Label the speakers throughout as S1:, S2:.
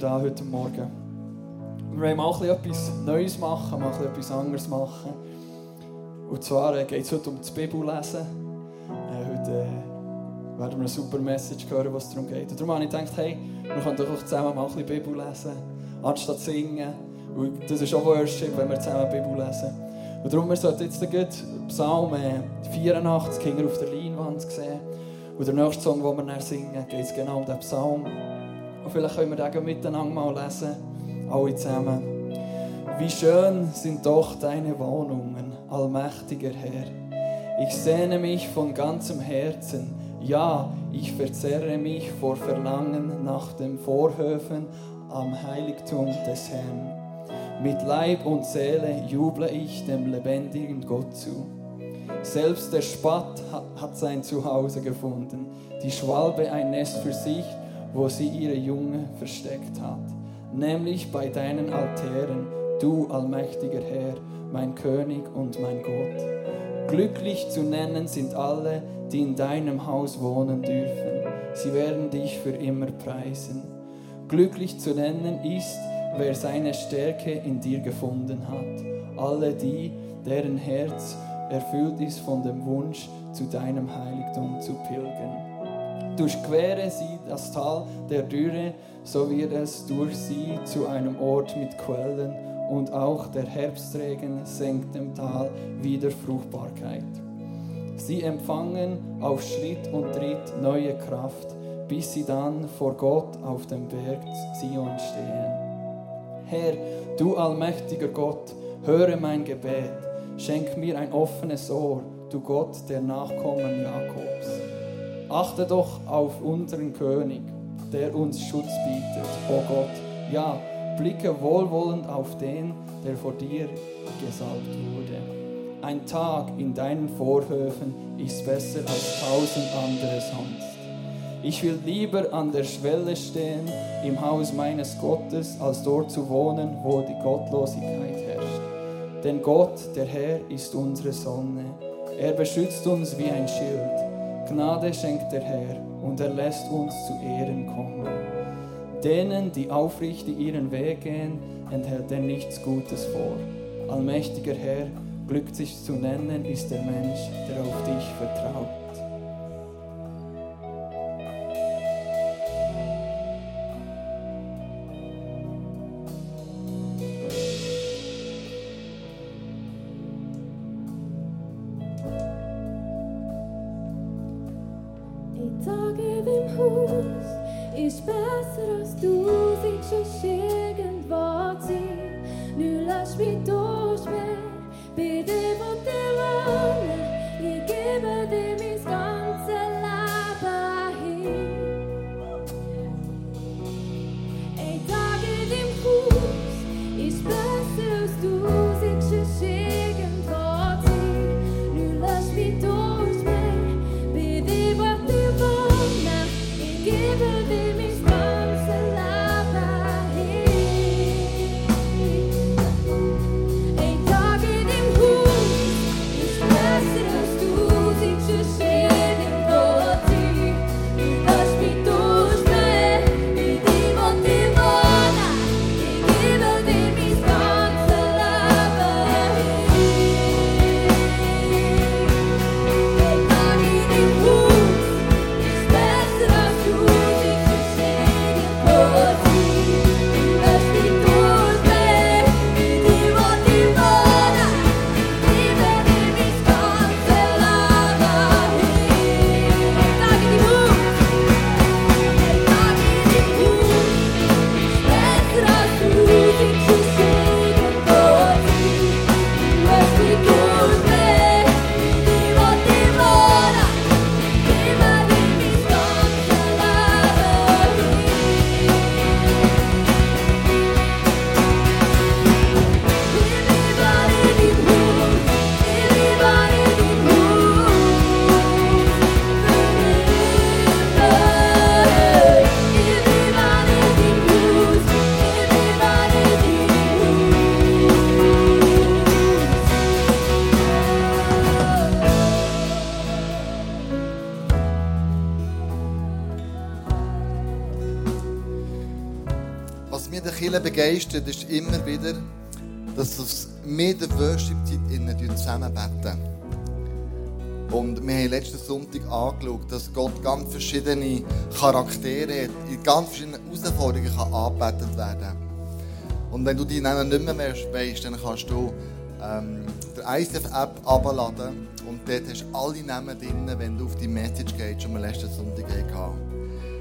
S1: da heute Morgen. Wir wollen mal etwas Neues machen, mal etwas anderes machen. Und zwar äh, geht es heute um das Bibellesen. Äh, heute äh, werden wir eine super Message hören, was darum geht. Darum habe ich gedacht, hey, wir können doch auch zusammen mal ein bisschen Bibel lesen, anstatt singen. Und das ist auch Worship, wenn wir zusammen Bibel lesen. Und darum, wir sollten jetzt den Psalm 84 Kinder auf der Leinwand sehen. Und der nächste Song, den wir dann singen, geht es genau um den Psalm. Und vielleicht können wir den miteinander mal lesen, alle zusammen. Wie schön sind doch deine Wohnungen, allmächtiger Herr. Ich sehne mich von ganzem Herzen, ja, ich verzerre mich vor Verlangen nach den Vorhöfen am Heiligtum des Herrn. Mit Leib und Seele juble ich dem lebendigen Gott zu. Selbst der Spatt hat sein Zuhause gefunden, die Schwalbe ein Nest für sich, wo sie ihre Junge versteckt hat. Nämlich bei deinen Altären, du allmächtiger Herr, mein König und mein Gott. Glücklich zu nennen sind alle, die in deinem Haus wohnen dürfen. Sie werden dich für immer preisen. Glücklich zu nennen ist, wer seine Stärke in dir gefunden hat. Alle die, deren Herz erfüllt ist von dem Wunsch, zu deinem Heiligtum zu pilgern. Durchquere sie das Tal der Dürre, so wird es durch sie zu einem Ort mit Quellen und auch der Herbstregen senkt dem Tal wieder Fruchtbarkeit. Sie empfangen auf Schritt und Tritt neue Kraft, bis sie dann vor Gott auf dem Berg Zion stehen. Herr, du allmächtiger Gott, höre mein Gebet Schenk mir ein offenes Ohr, du Gott der Nachkommen Jakobs. Achte doch auf unseren König, der uns Schutz bietet, o oh Gott. Ja, blicke wohlwollend auf den, der vor dir gesalbt wurde. Ein Tag in deinen Vorhöfen ist besser als tausend andere sonst. Ich will lieber an der Schwelle stehen im Haus meines Gottes, als dort zu wohnen, wo die Gottlosigkeit denn Gott, der Herr, ist unsere Sonne. Er beschützt uns wie ein Schild. Gnade schenkt der Herr und er lässt uns zu Ehren kommen. Denen, die aufrichtig ihren Weg gehen, enthält er nichts Gutes vor. Allmächtiger Herr, glücklich zu nennen ist der Mensch, der auf dich vertraut.
S2: Begeistert, ist immer wieder, dass mit der Worship-Zeit innen zusammen beten. Und wir haben letzten Sonntag angeschaut, dass Gott ganz verschiedene Charaktere hat, in ganz verschiedenen Herausforderungen kann angebetet werden Und wenn du die Namen nicht mehr, mehr weißt, dann kannst du ähm, die ICF-App abladen und dort hast du alle Namen drin, wenn du auf die Message gehst, die wir letzten Sonntag hatten.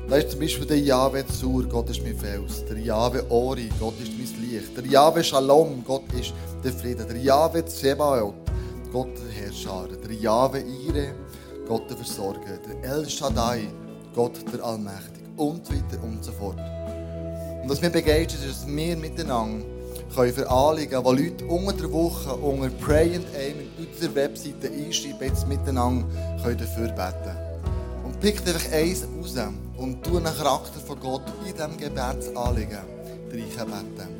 S2: Da ist zum Beispiel der Jahwe Zur, Gott ist mein Fels. Der Jahwe Ori, Gott ist mein Licht. Der Jahwe Shalom, Gott ist der Frieden. Der Jahwe Zebaoth, Gott der Herrscher. Der Jahwe Ire, Gott der Versorger. Der El Shaddai, Gott der Allmächtige. Und weiter und so fort. Und was mich begeistert, ist, dass wir miteinander können für Anliegen, die Leute unter der Woche unter Pray and Aim in unserer Webseite einschreiben, jetzt miteinander können dafür beten. Und pickt einfach eins raus und du einen Charakter von Gott in diesem Gebetsanliegen reinbeten.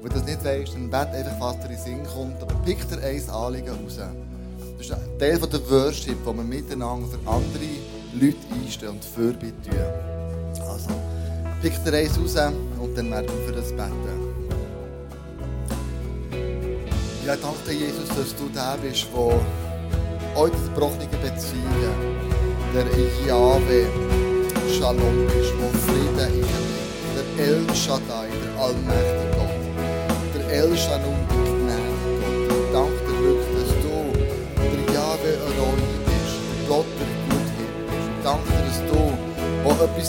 S2: Wenn du das nicht weißt, dann bet einfach, was dir in den Sinn kommt, aber pick dir ein Anliegen raus. Das ist ein Teil der Worship, wo wir miteinander für andere Leute einstehen und Fürbitte tun. Also, pick dir eins raus und dann werden wir für das beten. Ja, danke Jesus, dass du der bist, der euch gebrochene Beziehungen, der Jahwe, Shalom ist, wo Frieden ist. Der El Shaddai, der allmächtige Gott. Der El Shalom, der gnädige Gott. Ich danke dir wirklich, dass du der Jahwe Aroi bist. Gott, der gut ist. Ich danke dir, dass du auch etwas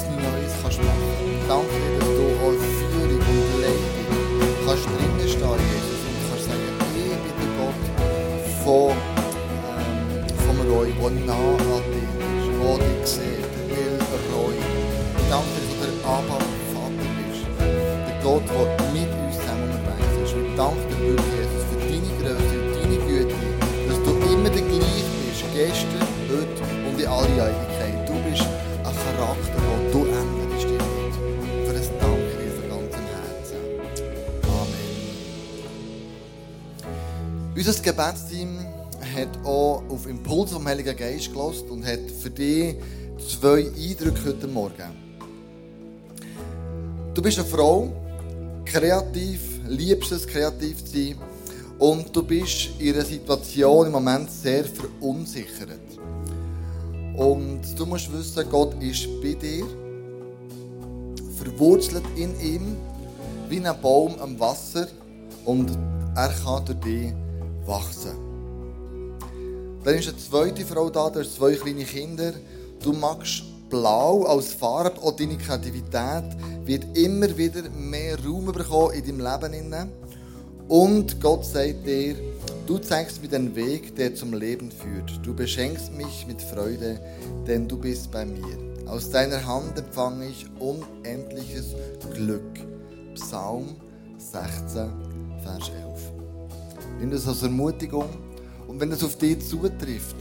S2: Geist gelost und hat für dich zwei Eindrücke heute Morgen. Du bist eine Frau, kreativ, liebst es, kreativ zu sein. Und du bist in einer Situation im Moment sehr verunsichert. Und du musst wissen, Gott ist bei dir, verwurzelt in ihm, wie ein Baum am Wasser. Und er kann durch dich wachsen. Dann ist eine zweite Frau da, du hast zwei kleine Kinder. Du magst Blau als Farbe und deine Kreativität wird immer wieder mehr Raum bekommen in deinem Leben. Und Gott sagt dir, du zeigst mir den Weg, der zum Leben führt. Du beschenkst mich mit Freude, denn du bist bei mir. Aus deiner Hand empfange ich unendliches Glück. Psalm 16, Vers 11. Nimm das als Ermutigung und wenn es auf dich zutrifft,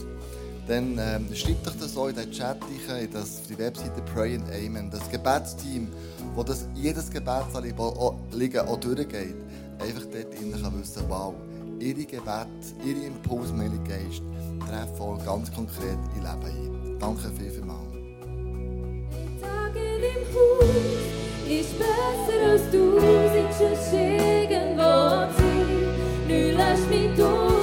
S2: dann ähm, schreibt doch das auch in den Chat in das, die Webseite Pray and Amen. Das Gebetsteam, wo das, jedes Gebetsanliegen auch, auch durchgeht, einfach dort innen kann wissen, wow, ihre Gebet, ihre Impulse, Heilige Geist, treffen auch ganz konkret in Leben ein. Danke viel, viel mal.
S3: Tage im Haus ist besser als du, sitzt schon irgendwo zu. Nu lass mich durchstehen,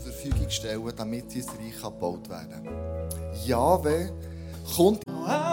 S2: Verfügung stellen, damit sein Reich gebaut werden kann. weh, kommt.
S1: Oh,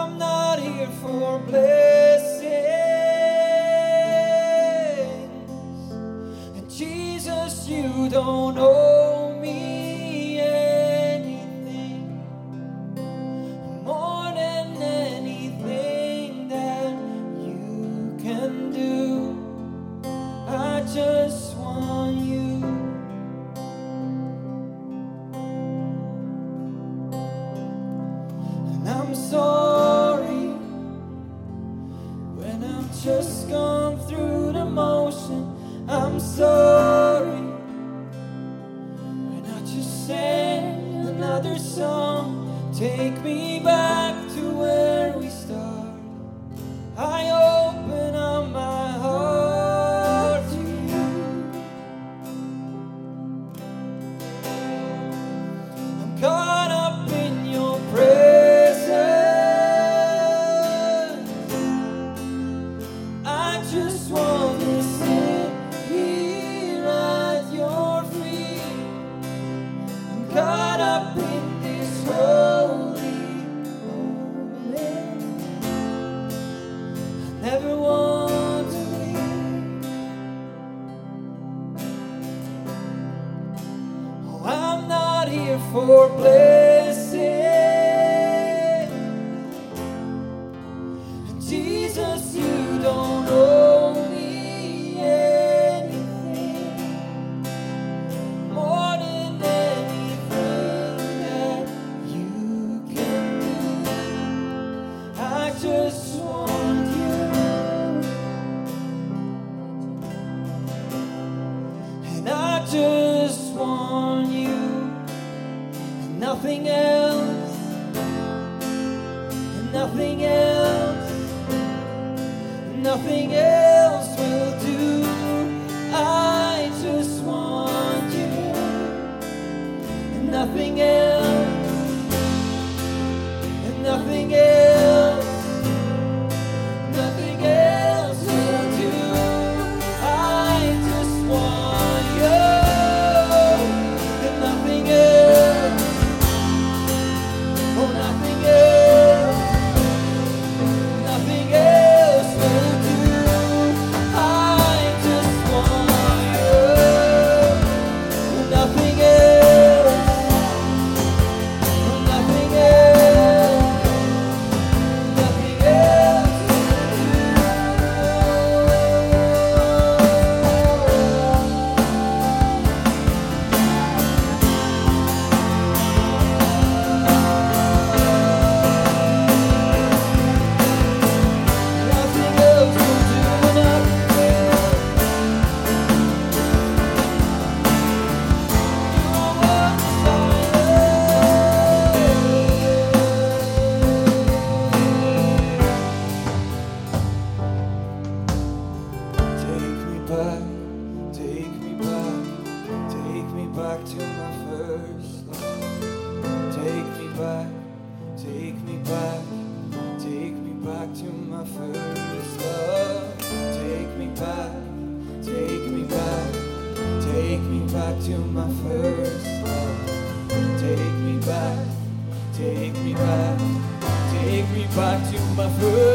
S3: suffer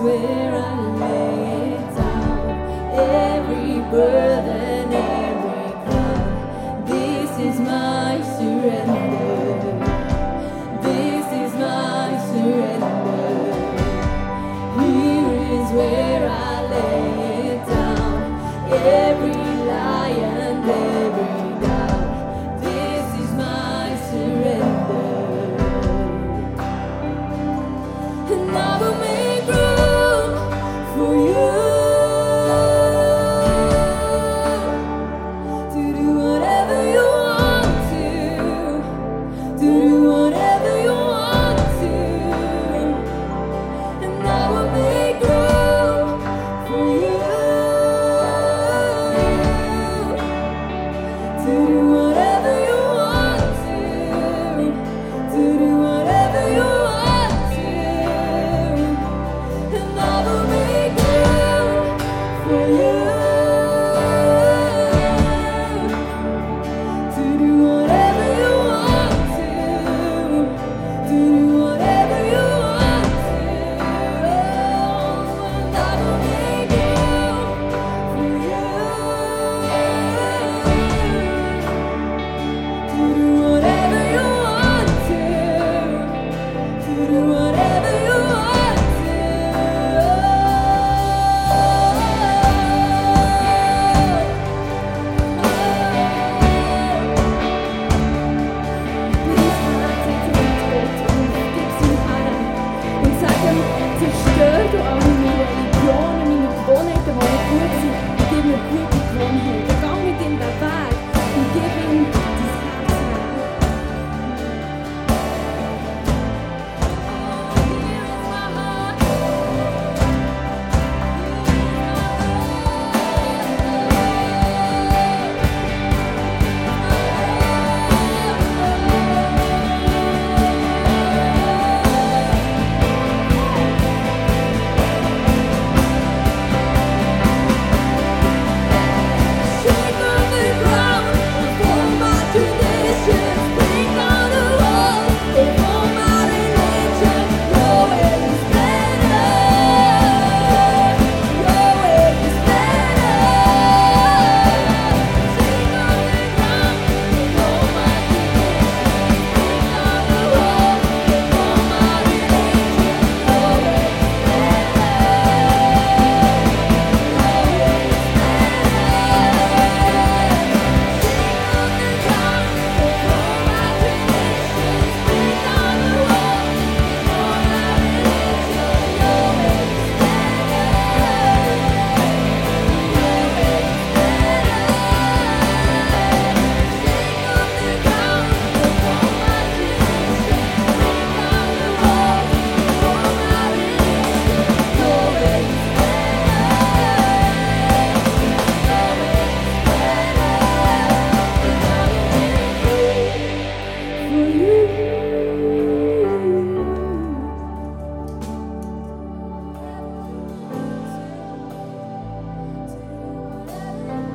S3: Where I lay it down, every burden